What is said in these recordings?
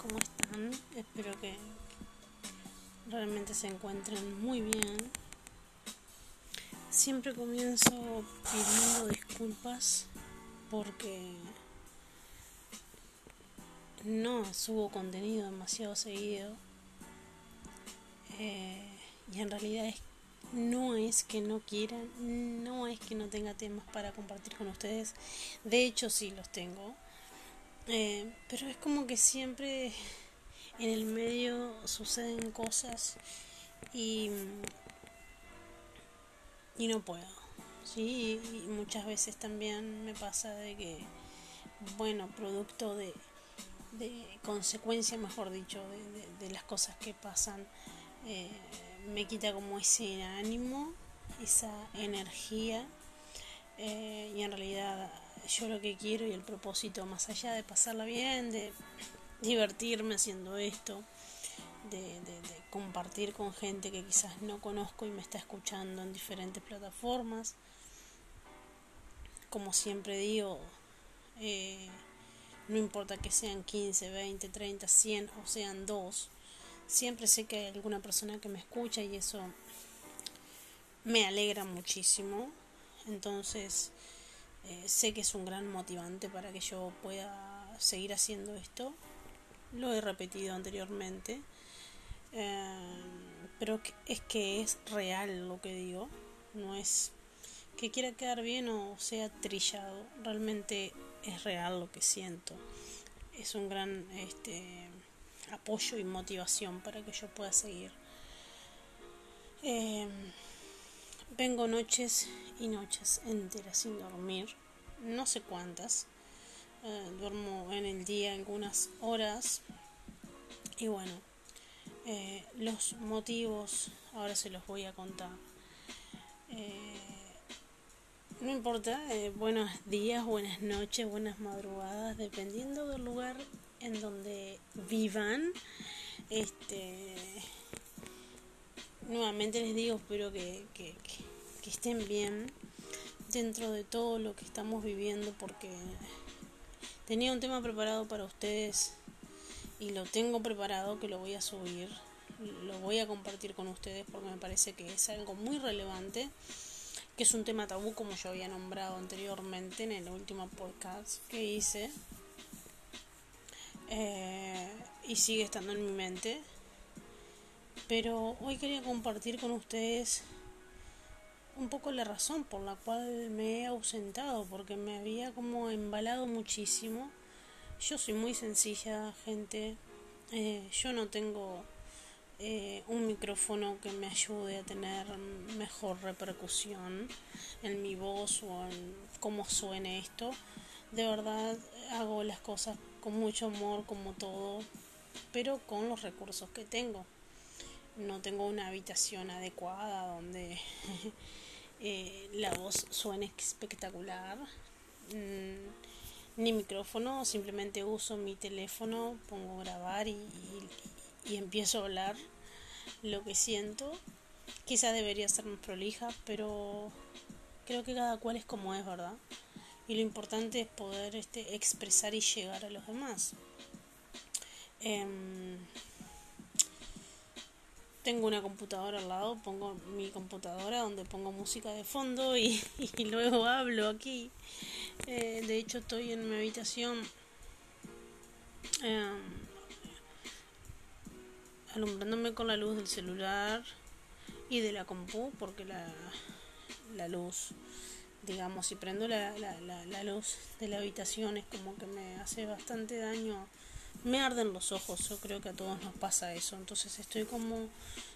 ¿cómo están? Espero que realmente se encuentren muy bien. Siempre comienzo pidiendo disculpas porque no subo contenido demasiado seguido. Eh, y en realidad no es que no quieran, no es que no tenga temas para compartir con ustedes. De hecho sí los tengo eh, pero es como que siempre en el medio suceden cosas y, y no puedo. Sí, y muchas veces también me pasa de que, bueno, producto de, de consecuencia, mejor dicho, de, las cosas que pasan, eh, me quita como ese ánimo, esa energía, eh, y en realidad yo lo que quiero y el propósito, más allá de pasarla bien, de divertirme haciendo esto, de, compartir con gente que quizás no conozco y me está escuchando en diferentes plataformas. Como siempre digo, eh, no importa que sean 15, 20, 30, 100 o sean dos, siempre sé que hay alguna persona que me escucha y eso me alegra muchísimo. Entonces, eh, sé que es un gran motivante para que yo pueda seguir haciendo esto. Lo he repetido anteriormente. Eh, pero es que es real lo que digo. No es que quiera quedar bien o sea trillado. Realmente es real lo que siento. Es un gran este, apoyo y motivación para que yo pueda seguir. Eh, Vengo noches y noches enteras sin dormir, no sé cuántas. Eh, duermo en el día algunas horas. Y bueno, eh, los motivos ahora se los voy a contar. Eh, no importa, buenos días, buenas noches, buenas madrugadas, dependiendo del lugar en donde vivan. Este, nuevamente les digo, espero que, que, estén bien dentro de todo lo que estamos viviendo porque tenía un tema preparado para ustedes y lo tengo preparado que lo voy a subir, lo voy a compartir con ustedes porque me parece que es algo muy relevante, que es un tema tabú como yo había nombrado anteriormente en el último podcast que hice. Eh, y sigue estando en mi mente pero hoy quería compartir con ustedes un poco la razón por la cual me he ausentado, porque me había como embalado muchísimo. Yo soy muy sencilla, gente. Eh, yo no tengo eh, un micrófono que me ayude a tener mejor repercusión en mi voz o en cómo suene esto. De verdad hago las cosas con mucho amor, como todo, pero con los recursos que tengo no tengo una habitación adecuada donde eh, la voz suene espectacular. Mm, ni micrófono, simplemente uso mi teléfono, pongo grabar y, empiezo a hablar lo que siento. Quizás debería ser más prolija, pero creo que cada cual es como es, ¿verdad? Y lo importante es poder este, expresar y llegar a los demás. Em, tengo una computadora al lado, pongo mi computadora donde pongo música de fondo y, luego hablo aquí. Eh, de hecho estoy en mi habitación em, alumbrándome con la luz del celular y de la compu porque la, la luz digamos si prendo la, la, la, luz de la habitación es como que me hace bastante daño me arden los ojos, yo creo que a todos nos pasa eso, entonces estoy como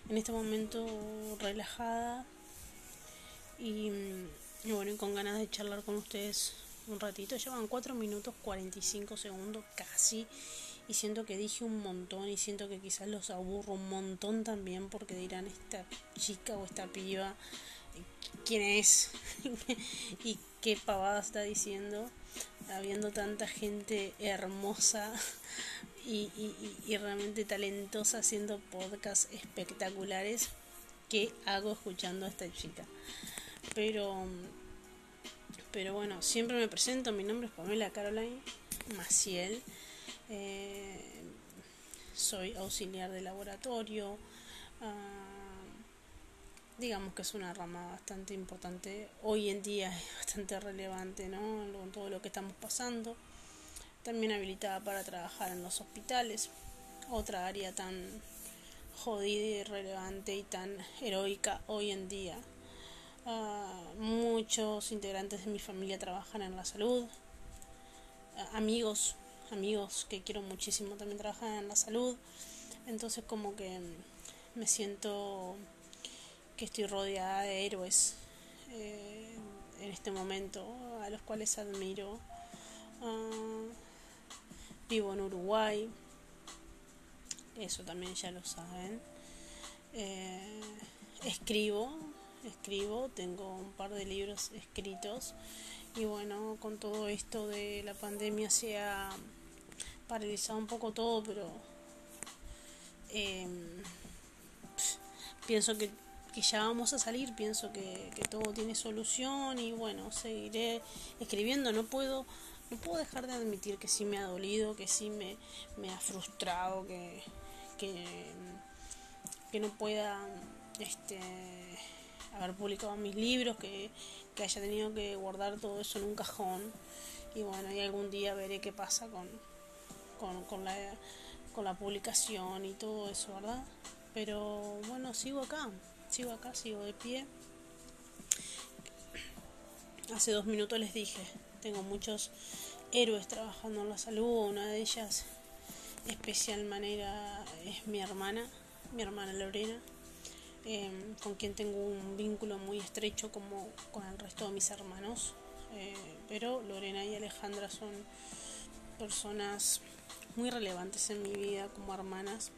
en este momento relajada y, bueno, y con ganas de charlar con ustedes un ratito, llevan 4 minutos 45 segundos casi y siento que dije un montón y siento que quizás los aburro un montón también porque dirán esta chica o esta piba quién es y qué pavada está diciendo habiendo tanta gente hermosa y, y, realmente talentosa haciendo podcasts espectaculares que hago escuchando a esta chica. Pero, pero bueno, siempre me presento, mi nombre es Pamela Caroline Maciel. Eh, soy auxiliar de laboratorio. Ah, digamos que es una rama bastante importante, hoy en día es bastante relevante, ¿no? Todo lo que estamos pasando. También habilitada para trabajar en los hospitales, otra área tan jodida y relevante y tan heroica hoy en día. Ah, muchos integrantes de mi familia trabajan en la salud, ah, amigos, amigos que quiero muchísimo también trabajan en la salud, entonces como que me siento estoy rodeada de héroes eh, en este momento, a los cuales admiro. Ah, vivo en Uruguay, eso también ya lo saben. Eh, escribo, escribo, tengo un par de libros escritos y bueno, con todo esto de la pandemia se ha paralizado un poco todo, pero em, pienso que, ya vamos a salir, pienso que, que, todo tiene solución y bueno, seguiré escribiendo, no puedo, no puedo dejar de admitir que sí me ha dolido, que sí me, me ha frustrado, que, que, que no pueda este haber publicado mis libros, que, que haya tenido que guardar todo eso en un cajón. Y bueno, y algún día veré qué pasa con, con, con, la, con la publicación y todo eso, ¿verdad? Pero bueno, sigo acá, sigo acá, sigo de pie. Hace dos minutos les dije, tengo muchos héroes trabajando en la salud, una de ellas especial manera es mi hermana, mi hermana Lorena, em, con quien tengo un vínculo muy estrecho como con el resto de mis hermanos. Eh, pero Lorena y Alejandra son personas muy relevantes en mi vida como hermanas,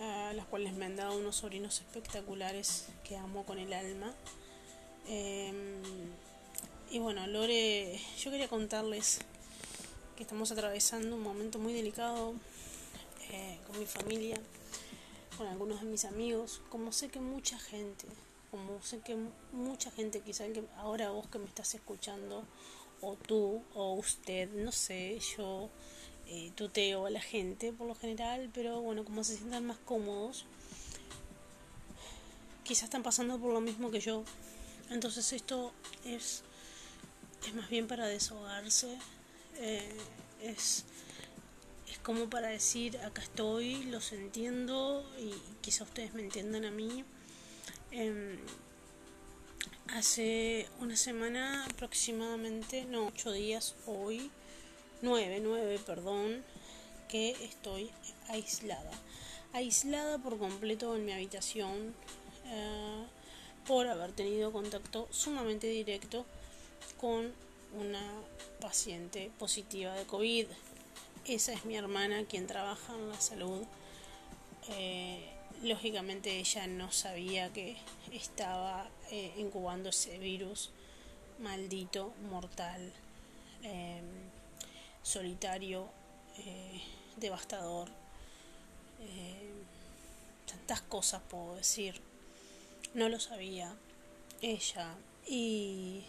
a las cuales me han dado unos sobrinos espectaculares que amo con el alma. Em, y bueno, Lore, yo quería contarles que estamos atravesando un momento muy delicado eh, con mi familia, con algunos de mis amigos, como sé que mucha gente, como sé que mucha gente, quizá que ahora vos que me estás escuchando, o tú, o usted, no sé, yo eh, tuteo a la gente por lo general, pero bueno, como se sientan más cómodos, quizás están pasando por lo mismo que yo. Entonces esto es, es más bien para desahogarse eh, es, es como para decir, acá estoy, los entiendo y quizá ustedes me entiendan a mí. Em, hace una semana aproximadamente, no, ocho días hoy, nueve, nueve, perdón, que estoy aislada. Aislada por completo en mi habitación eh, por haber tenido contacto sumamente directo con una paciente positiva de COVID. Esa es mi hermana quien trabaja en la salud. Eh, lógicamente ella no sabía que estaba eh, incubando ese virus maldito, mortal, em, solitario, eh, devastador. tantas cosas puedo decir. No lo sabía ella y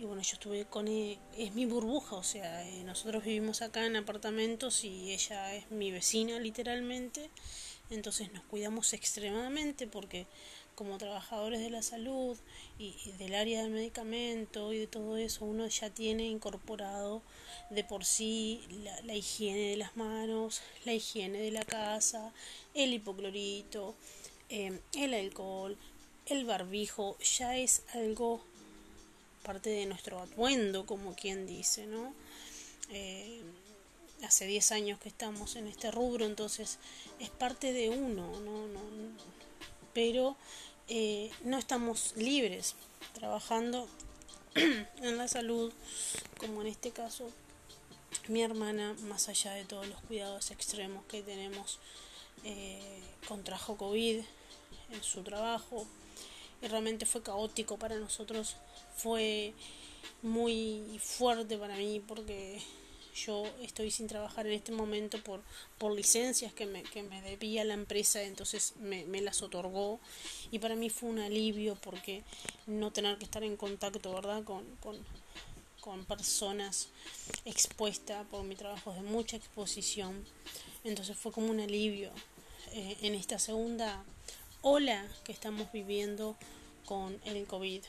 y bueno, yo estuve con e, es mi burbuja, o sea, eh, nosotros vivimos acá en apartamentos y ella es mi vecina literalmente, entonces nos cuidamos extremadamente porque como trabajadores de la salud y, del área del medicamento y de todo eso, uno ya tiene incorporado de por sí la, higiene de las manos, la higiene de la casa, el hipoclorito, eh, el alcohol, el barbijo, ya es algo parte de nuestro atuendo, como quien dice, ¿no? Eh, hace 10 años que estamos en este rubro, entonces es parte de uno, ¿no? no, pero eh, no estamos libres trabajando en la salud, como en este caso mi hermana, más allá de todos los cuidados extremos que tenemos, eh, contrajo COVID en su trabajo y realmente fue caótico para nosotros fue muy fuerte para mí porque yo estoy sin trabajar en este momento por, por licencias que me, que me debía la empresa, entonces me, me, las otorgó y para mí fue un alivio porque no tener que estar en contacto, ¿verdad? Con, con, con personas expuestas por mi trabajo de mucha exposición. Entonces fue como un alivio eh, en esta segunda ola que estamos viviendo con el COVID.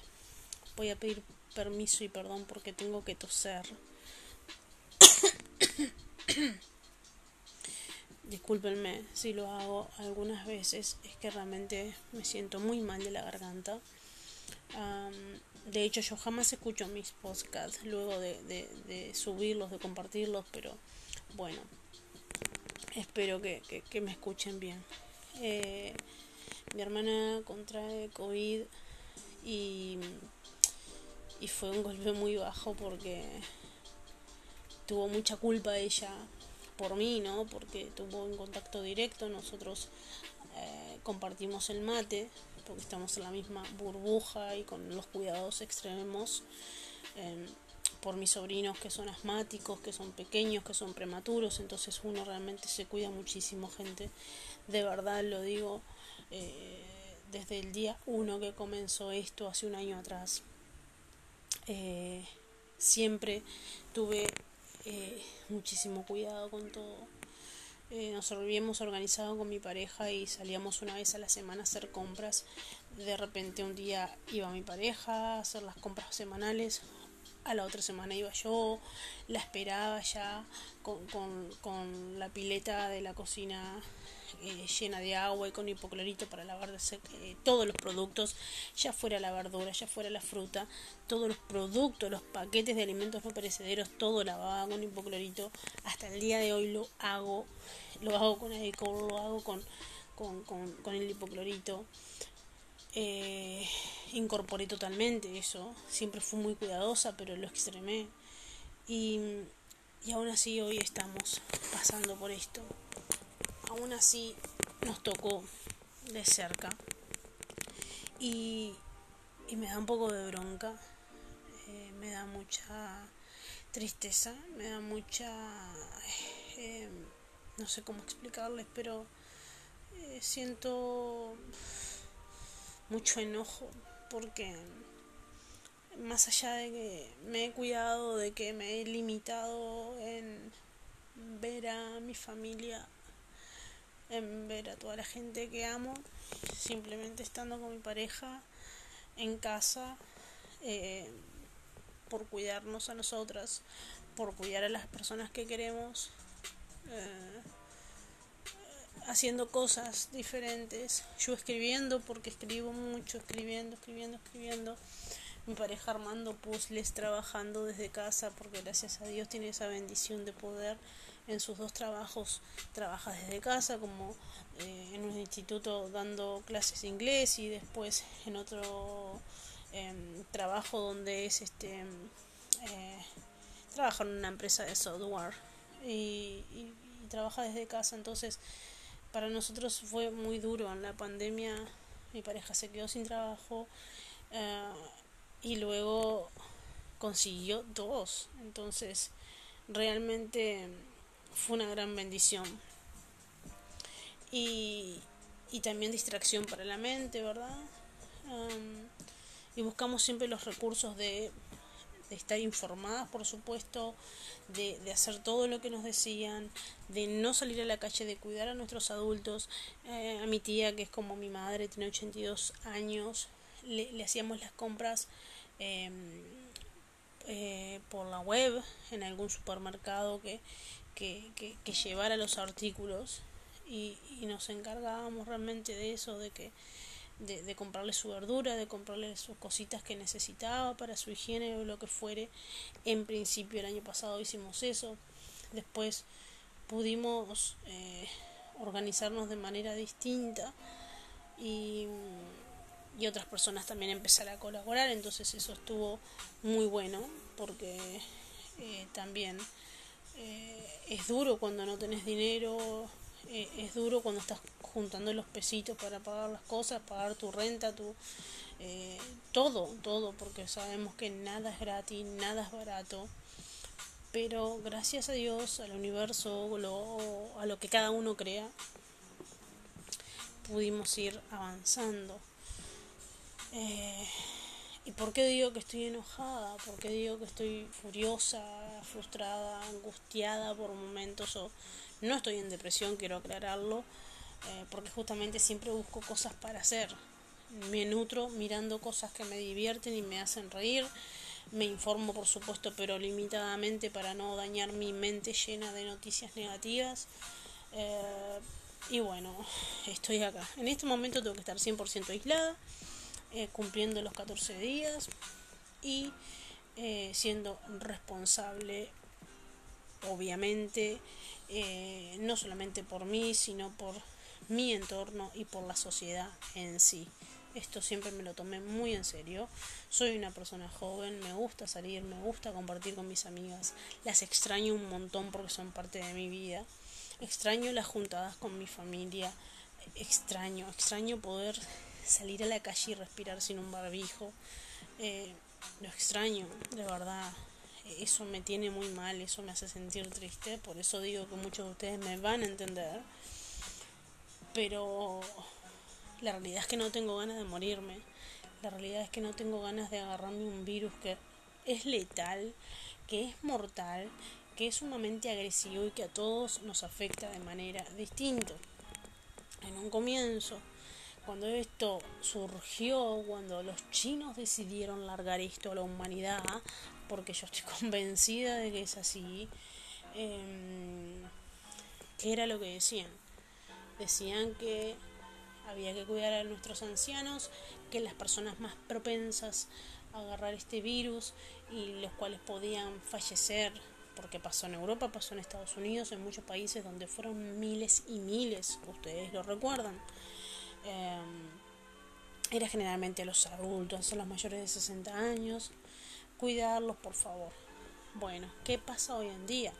Voy a pedir permiso y perdón porque tengo que toser. Discúlpenme si lo hago algunas veces, es que realmente me siento muy mal de la garganta. de hecho, yo jamás escucho mis podcasts luego de, subirlos, de compartirlos, pero bueno, espero que, me escuchen bien. Eh, mi hermana contrae COVID y, y fue un golpe muy bajo porque tuvo mucha culpa ella por mí, ¿no? Porque tuvo un contacto directo, nosotros eh, compartimos el mate, porque estamos en la misma burbuja y con los cuidados extremos. Em, por mis sobrinos que son asmáticos, que son pequeños, que son prematuros, entonces uno realmente se cuida muchísimo, gente. De verdad lo digo, eh, desde el día uno que comenzó esto, hace un año atrás, eh, siempre tuve eh, muchísimo cuidado con todo. Eh, nos habíamos organizado con mi pareja y salíamos una vez a la semana a hacer compras. De repente un día iba mi pareja a hacer las compras semanales, a la otra semana iba yo, la esperaba ya con, con, con la pileta de la cocina eh, llena de agua y con hipoclorito para lavar eh, todos los productos, ya fuera la verdura, ya fuera la fruta, todos los productos, los paquetes de alimentos no perecederos, todo lavaba con hipoclorito. Hasta el día de hoy lo hago, lo hago con el lo hago con, con, con, con el hipoclorito. Eh, incorporé totalmente eso, siempre fui muy cuidadosa, pero lo extremé. Y, y aún así hoy estamos pasando por esto aún así nos tocó de cerca. Y, me da un poco de bronca, eh, me da mucha tristeza, me da mucha... Eh, no sé cómo explicarles, pero eh, siento mucho enojo porque más allá de que me he cuidado, de que me he limitado en ver a mi familia en ver a toda la gente que amo, simplemente estando con mi pareja en casa, eh, por cuidarnos a nosotras, por cuidar a las personas que queremos, eh, haciendo cosas diferentes, yo escribiendo porque escribo mucho, escribiendo, escribiendo, escribiendo, mi pareja armando puzzles, trabajando desde casa porque gracias a Dios tiene esa bendición de poder en sus dos trabajos trabaja desde casa, como eh, en un instituto dando clases de inglés y después en otro em, trabajo donde es este eh, trabaja en una empresa de software y, trabaja desde casa. Entonces para nosotros fue muy duro en la pandemia. Mi pareja se quedó sin trabajo eh, y luego consiguió dos. Entonces realmente fue una gran bendición. Y, y también distracción para la mente, ¿verdad? y buscamos siempre los recursos de, de estar informadas, por supuesto, de, de, hacer todo lo que nos decían, de no salir a la calle, de cuidar a nuestros adultos. Eh, a mi tía, que es como mi madre, tiene 82 años, le, le hacíamos las compras em, eh, por la web en algún supermercado que, que, que, llevara los artículos y, y, nos encargábamos realmente de eso, de que de, comprarle su verdura, de comprarle sus cositas que necesitaba para su higiene o lo que fuere. En principio el año pasado hicimos eso, después pudimos eh, organizarnos de manera distinta y, y otras personas también empezar a colaborar, entonces eso estuvo muy bueno porque eh, también eh, es duro cuando no tenés dinero, eh, es duro cuando estás juntando los pesitos para pagar las cosas, pagar tu renta, tu todo, todo, porque sabemos que nada es gratis, nada es barato. Pero gracias a Dios, al universo, lo, a lo que cada uno crea, pudimos ir avanzando. ¿Y por qué digo que estoy enojada? ¿Por qué digo que estoy furiosa, frustrada, angustiada por momentos? O no estoy en depresión, quiero aclararlo, eh, porque justamente siempre busco cosas para hacer. Me nutro mirando cosas que me divierten y me hacen reír. Me informo, por supuesto, pero limitadamente para no dañar mi mente llena de noticias negativas. Eh, y bueno, estoy acá. En este momento tengo que estar 100% aislada eh, cumpliendo los 14 días y eh, siendo responsable, obviamente, eh, no solamente por mí, sino por mi entorno y por la sociedad en sí. Esto siempre me lo tomé muy en serio. Soy una persona joven, me gusta salir, me gusta compartir con mis amigas. Las extraño un montón porque son parte de mi vida. Extraño las juntadas con mi familia. Extraño, extraño poder salir a la calle y respirar sin un barbijo. Eh, lo extraño, de verdad. Eso me tiene muy mal, eso me hace sentir triste. Por eso digo que muchos de ustedes me van a entender. Pero la realidad es que no tengo ganas de morirme. La realidad es que no tengo ganas de agarrarme un virus que es letal, que es mortal, que es sumamente agresivo y que a todos nos afecta de manera distinta. En un comienzo cuando esto surgió, cuando los chinos decidieron largar esto a la humanidad, porque yo estoy convencida de que es así, eh, ¿qué era lo que decían? Decían que había que cuidar a nuestros ancianos, que las personas más propensas a agarrar este virus y los cuales podían fallecer, porque pasó en Europa, pasó en Estados Unidos, en muchos países donde fueron miles y miles, ustedes lo recuerdan. Eh, era generalmente los adultos, los mayores de 60 años. Cuidarlos, por favor. Bueno, ¿qué pasa hoy en día?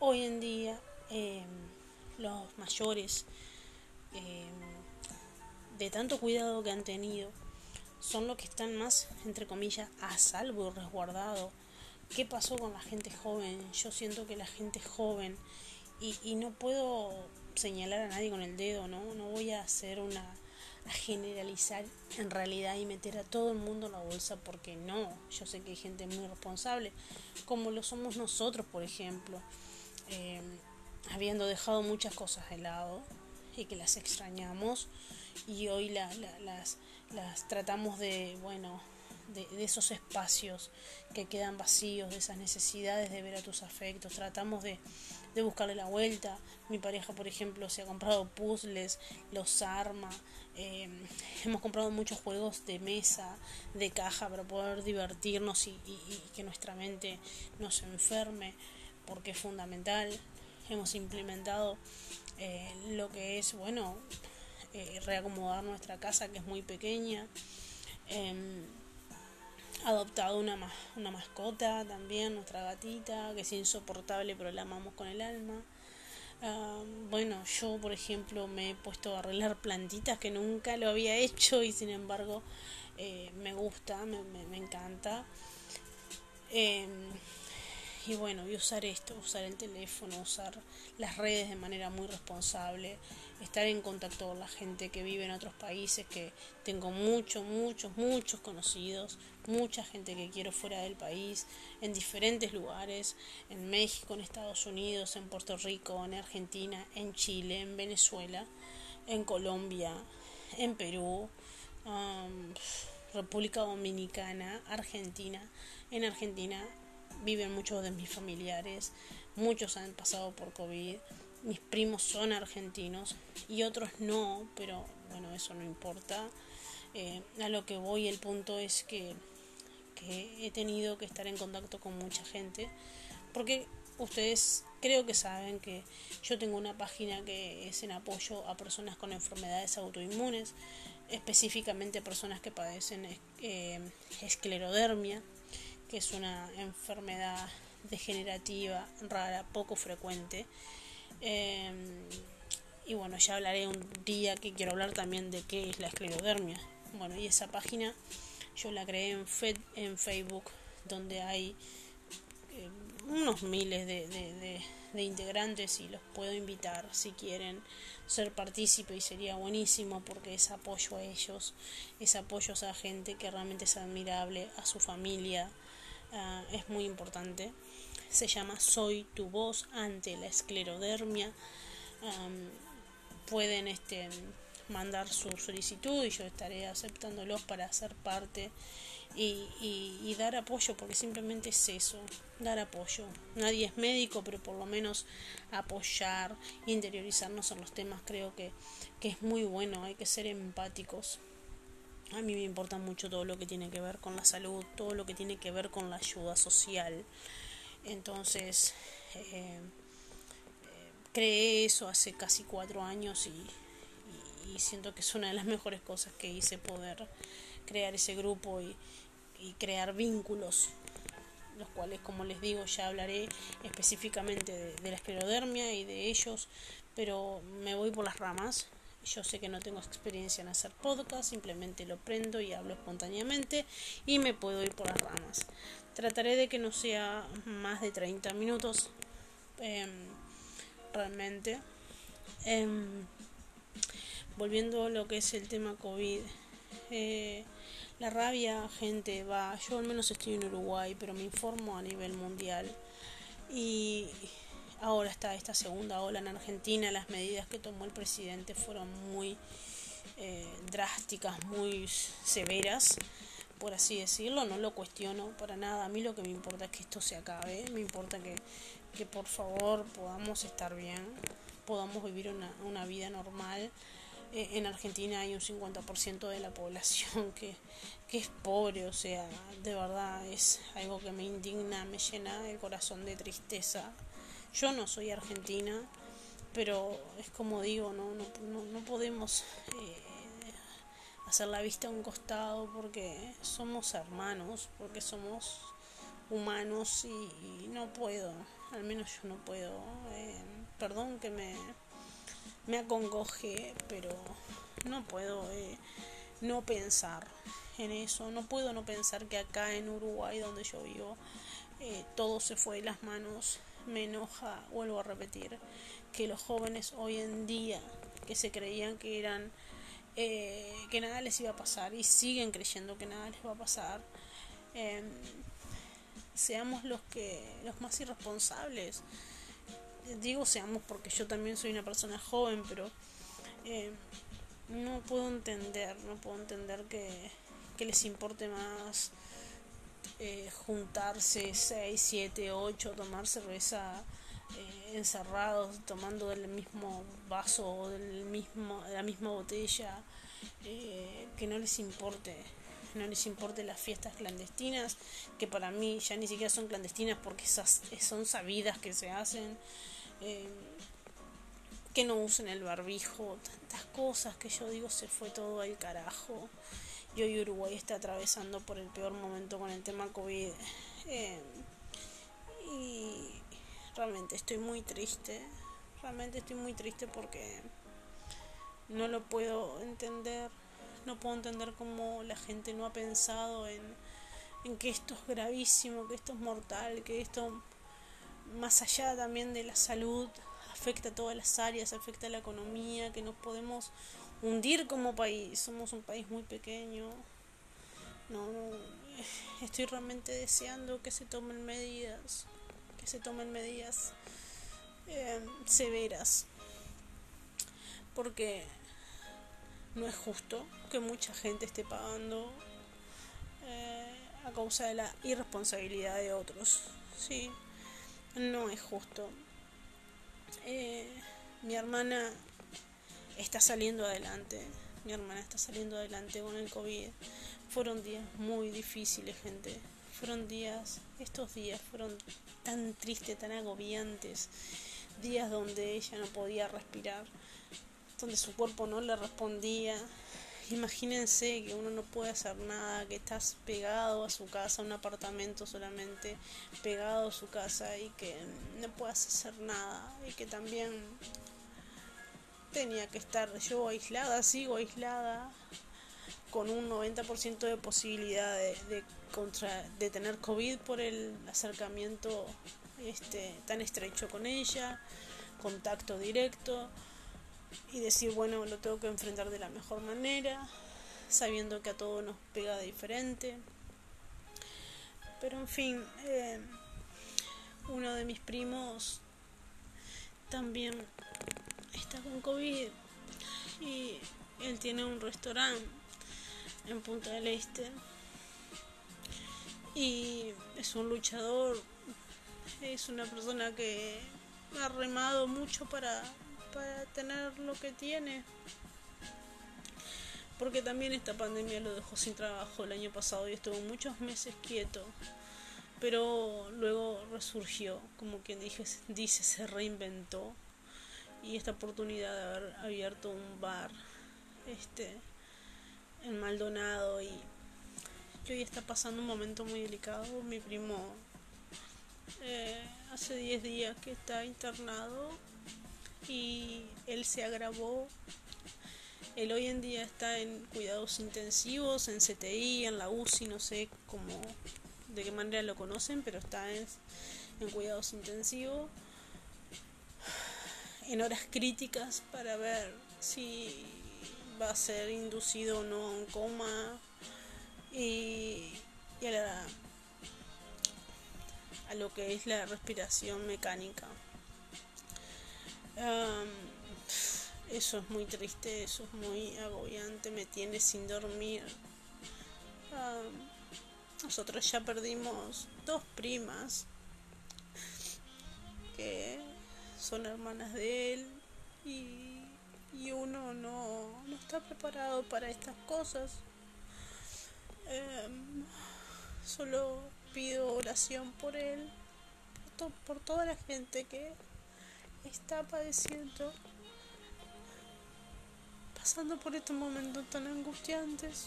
Hoy en día em, los mayores, em, de tanto cuidado que han tenido, son los que están más, entre comillas, a salvo y resguardado. ¿Qué pasó con la gente joven? Yo siento que la gente joven, y, y no puedo señalar a nadie con el dedo, ¿no? No voy a hacer una a generalizar en realidad y meter a todo el mundo en la bolsa porque no, yo sé que hay gente muy responsable, como lo somos nosotros, por ejemplo, eh, habiendo dejado muchas cosas de lado y que las extrañamos y hoy las, las tratamos de, bueno, de, esos espacios que quedan vacíos, de esas necesidades de ver a tus afectos. Tratamos de, de buscarle la vuelta. Mi pareja, por ejemplo, se ha comprado puzzles, los arma. Eh, hemos comprado muchos juegos de mesa, de caja, para poder divertirnos y, y, que nuestra mente no se enferme, porque es fundamental. Hemos implementado eh, lo que es, bueno, eh, reacomodar nuestra casa, que es muy pequeña. Adoptado una, una mascota también, nuestra gatita, que es insoportable pero la amamos con el alma. Bueno, yo por ejemplo me he puesto a arreglar plantitas que nunca lo había hecho y sin embargo eh, me gusta, me, me, encanta. Em, y bueno, y usar esto, usar el teléfono, usar las redes de manera muy responsable, estar en contacto con la gente que vive en otros países, que tengo muchos, muchos, muchos conocidos, mucha gente que quiero fuera del país, en diferentes lugares, en México, en Estados Unidos, en Puerto Rico, en Argentina, en Chile, en Venezuela, en Colombia, en Perú, República Dominicana, Argentina, en Argentina, viven muchos de mis familiares, muchos han pasado por COVID, mis primos son argentinos y otros no, pero bueno, eso no importa. Eh, a lo que voy, el punto es que, he tenido que estar en contacto con mucha gente, porque ustedes creo que saben que yo tengo una página que es en apoyo a personas con enfermedades autoinmunes, específicamente personas que padecen eh, esclerodermia, que es una enfermedad degenerativa rara, poco frecuente. Em, y bueno, ya hablaré un día que quiero hablar también de qué es la esclerodermia. Bueno, y esa página yo la creé en, en Facebook, donde hay, em, unos miles de, integrantes y los puedo invitar si quieren ser partícipe y sería buenísimo porque es apoyo a ellos, es apoyo a esa gente que realmente es admirable, a su familia, ah, es muy importante. Se llama Soy tu voz ante la esclerodermia. pueden este, mandar su solicitud y yo estaré aceptándolos para ser parte y, y, dar apoyo, porque simplemente es eso, dar apoyo. Nadie es médico, pero por lo menos apoyar, interiorizarnos en los temas, creo que, que es muy bueno, hay que ser empáticos. A mí me importa mucho todo lo que tiene que ver con la salud, todo lo que tiene que ver con la ayuda social. Entonces, eh, eh creé eso hace casi cuatro años y, siento que es una de las mejores cosas que hice poder crear ese grupo y, y crear vínculos, los cuales, como les digo, ya hablaré específicamente de, la esclerodermia y de ellos, pero me voy por las ramas. Yo sé que no tengo experiencia en hacer podcast, simplemente lo prendo y hablo espontáneamente y me puedo ir por las ramas. Trataré de que no sea más de 30 minutos, em, realmente. Em, volviendo a lo que es el tema COVID, eh, la rabia, gente, va, yo al menos estoy en Uruguay, pero me informo a nivel mundial. Y ahora está esta segunda ola en Argentina, las medidas que tomó el presidente fueron muy eh, drásticas, muy severas, por así decirlo, no lo cuestiono para nada, a mí lo que me importa es que esto se acabe, me importa que, que por favor podamos estar bien, podamos vivir una, una vida normal eh, en Argentina hay un 50% de la población que, que es pobre, o sea, de verdad es algo que me indigna, me llena el corazón de tristeza. Yo no soy argentina, pero es como digo, no, no, no, podemos eh, hacer la vista a un costado porque somos hermanos, porque somos humanos y, no puedo, al menos yo no puedo. Eh, perdón que me me acongoje, pero no puedo eh, no pensar en eso, no puedo no pensar que acá en Uruguay, donde yo vivo, todo se fue de las manos. Me enoja, vuelvo a repetir, que los jóvenes hoy en día, que se creían que eran, eh, que nada les iba a pasar y siguen creyendo que nada les va a pasar, em, seamos los que, los más irresponsables. Digo seamos porque yo también soy una persona joven, pero eh, no puedo entender, no puedo entender que, que les importe más eh, juntarse 6, 7, 8, tomar cerveza eh, encerrados, tomando del mismo vaso o del mismo, de la misma botella, eh, que no les importe no les importe las fiestas clandestinas, que para mí ya ni siquiera son clandestinas porque esas son sabidas que se hacen, eh, que no usen el barbijo, tantas cosas que yo digo se fue todo al carajo. Y Uruguay está atravesando por el peor momento con el tema COVID. Eh, y realmente estoy muy triste. Realmente estoy muy triste porque no lo puedo entender. No puedo entender cómo la gente no ha pensado en, en que esto es gravísimo, que esto es mortal, que esto más allá también de la salud, afecta a todas las áreas, afecta a la economía, que nos podemos hundir como país. Somos un país muy pequeño. No, estoy realmente deseando que se tomen medidas, que se tomen medidas eh, severas, porque no es justo que mucha gente esté pagando eh, a causa de la irresponsabilidad de otros. Sí, no es justo. Eh, mi hermana está saliendo adelante. Mi hermana está saliendo adelante con el COVID. Fueron días muy difíciles, gente. Fueron días, estos días fueron tan tristes, tan agobiantes. Días donde ella no podía respirar, donde su cuerpo no le respondía, Imagínense que uno no puede hacer nada, que estás pegado a su casa, a un apartamento solamente, pegado a su casa y que no puedas hacer nada y que también tenía que estar yo aislada, sigo aislada, con un 90% de posibilidad de, tener COVID por el acercamiento este, tan estrecho con ella, contacto directo y decir, bueno, lo tengo que enfrentar de la mejor manera, sabiendo que a todo nos pega de diferente. Pero en fin, eh, uno de mis primos también está con COVID y él tiene un restaurante en Punta del Este y es un luchador, es una persona que ha remado mucho para, para tener lo que tiene. Porque también esta pandemia lo dejó sin trabajo el año pasado y estuvo muchos meses quieto. Pero luego resurgió, como quien dije, dice, se reinventó. Y esta oportunidad de haber abierto un bar este en Maldonado y que hoy está pasando un momento muy delicado. Mi primo eh, hace 10 días que está internado y él se agravó. Él hoy en día está en cuidados intensivos, en CTI, en la UCI, no sé cómo, de qué manera lo conocen, pero está en, en cuidados intensivos, en horas críticas para ver si va a ser inducido o no a un coma y, a, lo que es la respiración mecánica. eso es muy triste, eso es muy agobiante, me tiene sin dormir. nosotros ya perdimos dos primas que son hermanas de él y, uno no, no está preparado para estas cosas. Em, solo pido oración por él, por, por toda la gente que está padeciendo, pasando por estos momentos tan angustiantes.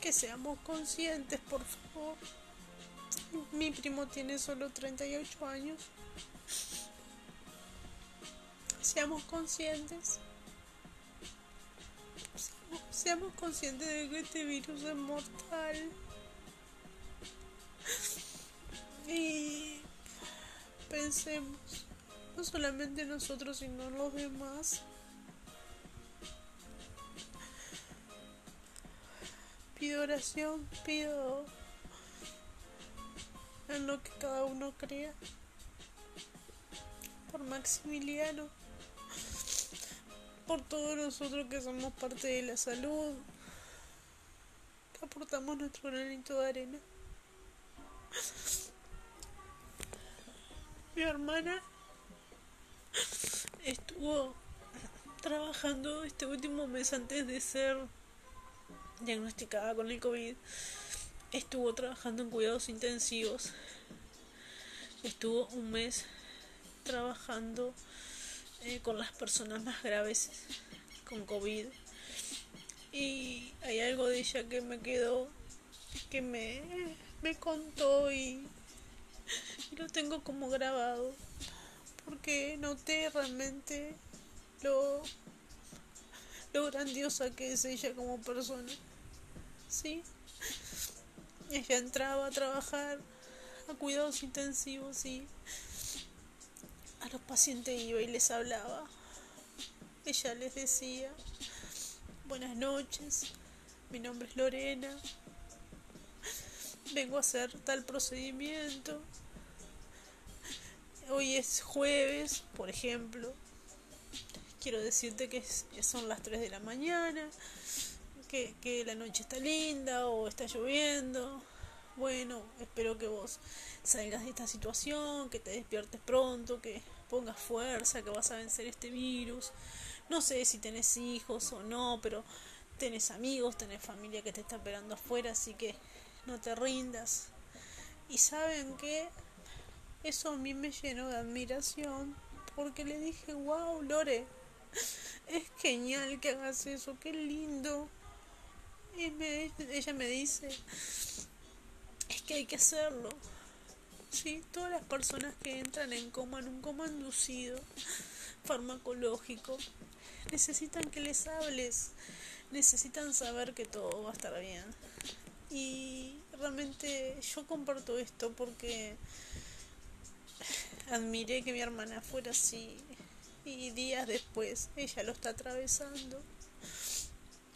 Que seamos conscientes, por favor. Mi primo tiene solo 38 años. Seamos conscientes seamos conscientes de que este virus es mortal. Y pensemos, no solamente nosotros, sino los demás. Pido oración, pido en lo que cada uno crea. Por Maximiliano por todos nosotros que somos parte de la salud, que aportamos nuestro granito de arena. Mi hermana estuvo trabajando este último mes antes de ser diagnosticada con el COVID. Estuvo trabajando en cuidados intensivos. Estuvo un mes trabajando eh, con las personas más graves con COVID. Y hay algo de ella que me quedó, que me, me contó y, lo tengo como grabado. Porque noté realmente lo, lo grandiosa que es ella como persona. ¿Sí? Ella entraba a trabajar a cuidados intensivos y a los pacientes iba y les hablaba. Ella les decía, buenas noches, mi nombre es Lorena, vengo a hacer tal procedimiento. Hoy es jueves, por ejemplo. Quiero decirte que son las 3 de la mañana, que, que la noche está linda o está lloviendo. Bueno, espero que vos salgas de esta situación, que te despiertes pronto, que pongas fuerza, que vas a vencer este virus. No sé si tenés hijos o no, pero tenés amigos, tenés familia que te está esperando afuera, así que no te rindas. Y saben que eso a mí me llenó de admiración, porque le dije, wow, Lore, es genial que hagas eso, qué lindo. Y me, ella me dice, es que hay que hacerlo. Sí, todas las personas que entran en coma, en un coma inducido, farmacológico, necesitan que les hables, necesitan saber que todo va a estar bien. Y realmente yo comparto esto porque admiré que mi hermana fuera así y días después ella lo está atravesando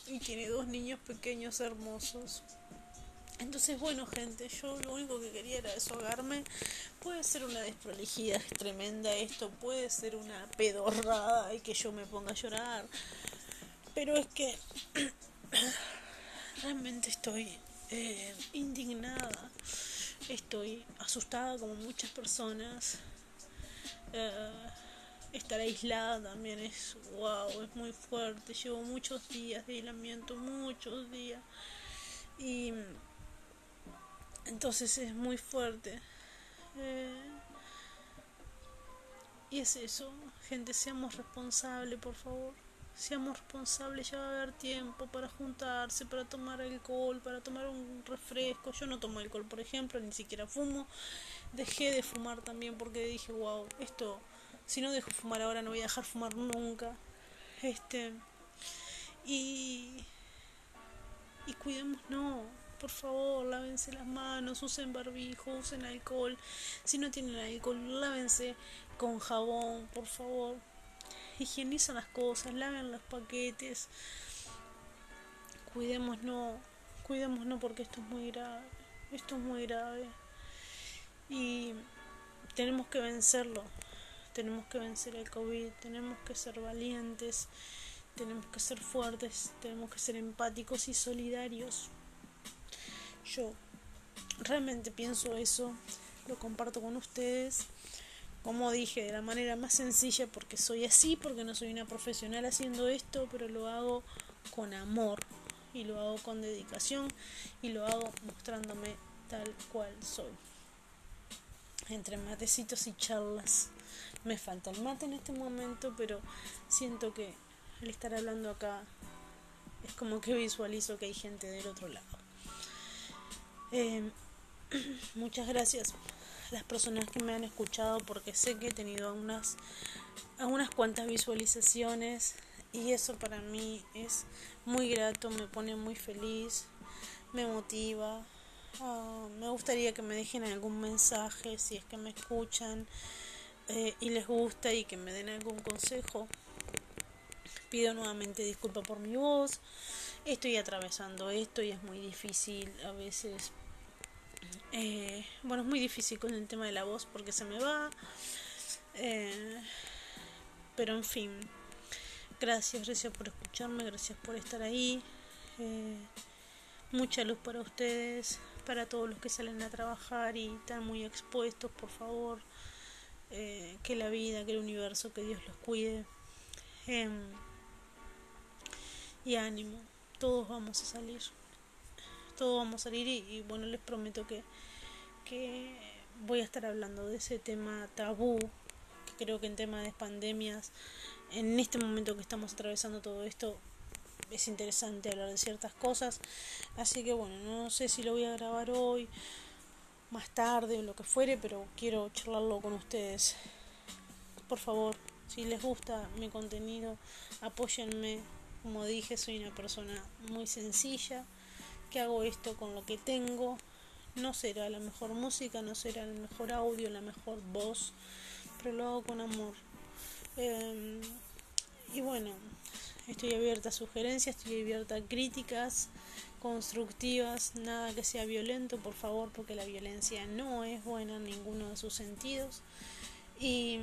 y tiene dos niños pequeños hermosos. Entonces, bueno, gente, yo lo único que quería era deshogarme. Puede ser una desprolijidad tremenda esto, puede ser una pedorrada y que yo me ponga a llorar. Pero es que realmente estoy eh, indignada, estoy asustada como muchas personas. Eh, estar aislada también es wow, es muy fuerte. Llevo muchos días de aislamiento, muchos días. Y entonces es muy fuerte. Eh, y es eso, gente, seamos responsables, por favor. Seamos responsables, ya va a haber tiempo para juntarse, para tomar alcohol, para tomar un refresco. Yo no tomo alcohol, por ejemplo, ni siquiera fumo. Dejé de fumar también porque dije, wow, esto si no dejo fumar ahora no voy a dejar fumar nunca. Este y y cuidemos no, por favor, lávense las manos, usen barbijo, usen alcohol. Si no tienen alcohol, lávense con jabón, por favor. Higienizan las cosas, laven los paquetes. Cuidemos no, cuidemos no porque esto es muy grave. Esto es muy grave. Y tenemos que vencerlo tenemos que vencer el COVID, tenemos que ser valientes, tenemos que ser fuertes, tenemos que ser empáticos y solidarios. Yo realmente pienso eso, lo comparto con ustedes, como dije, de la manera más sencilla, porque soy así, porque no soy una profesional haciendo esto, pero lo hago con amor y lo hago con dedicación y lo hago mostrándome tal cual soy. Entre matecitos y charlas me falta el mate en este momento, pero siento que al estar hablando acá es como que visualizo que hay gente del otro lado. Em, muchas gracias a las personas que me han escuchado porque sé que he tenido unas, unas cuantas visualizaciones y eso para mí es muy grato, me pone muy feliz, me motiva. Ah, me gustaría que me dejen algún mensaje si es que me escuchan. Eh, y les gusta y que me den algún consejo. Pido nuevamente disculpas por mi voz. Estoy atravesando esto y es muy difícil a veces. Eh, bueno, es muy difícil con el tema de la voz porque se me va. Eh, pero en fin, gracias, gracias por escucharme, gracias por estar ahí. mucha luz para ustedes, para todos los que salen a trabajar y están muy expuestos, por favor. Eh, que la vida, que el universo, que Dios los cuide. Em, y ánimo, todos vamos a salir. Todos vamos a salir y, bueno, les prometo que, que voy a estar hablando de ese tema tabú, que creo que en tema de pandemias, en este momento que estamos atravesando todo esto, es interesante hablar de ciertas cosas. Así que bueno, no sé si lo voy a grabar hoy más tarde o lo que fuere, pero quiero charlarlo con ustedes. Por favor, si les gusta mi contenido, apóyenme. Como dije, soy una persona muy sencilla, que hago esto con lo que tengo. No será la mejor música, no será el mejor audio, la mejor voz, pero lo hago con amor. Em, y bueno, estoy abierta a sugerencias, estoy abierta a críticas constructivas, nada que sea violento, por favor, porque la violencia no es buena en ninguno de sus sentidos. Y,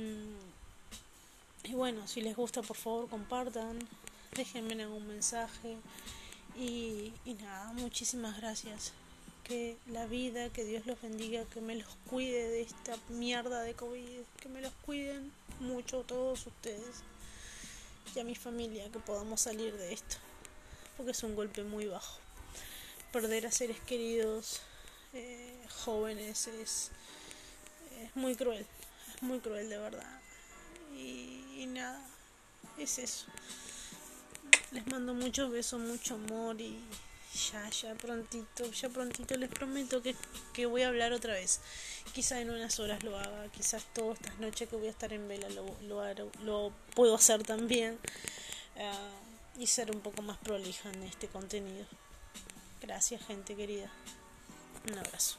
y bueno, si les gusta, por favor, compartan, déjenme algún mensaje. Y, y nada, muchísimas gracias. Que la vida, que Dios los bendiga, que me los cuide de esta mierda de COVID, que me los cuiden mucho todos ustedes y a mi familia, que podamos salir de esto, porque es un golpe muy bajo perder a seres queridos eh, jóvenes es, es, muy cruel, es muy cruel de verdad. Y, nada, es eso. Les mando muchos besos, mucho amor y ya, ya prontito, ya prontito les prometo que, que voy a hablar otra vez. Quizá en unas horas lo haga, quizás todas estas noches que voy a estar en vela lo, lo, lo puedo hacer también. Ah, y ser un poco más prolija en este contenido. Gracias, gente querida. Un abrazo.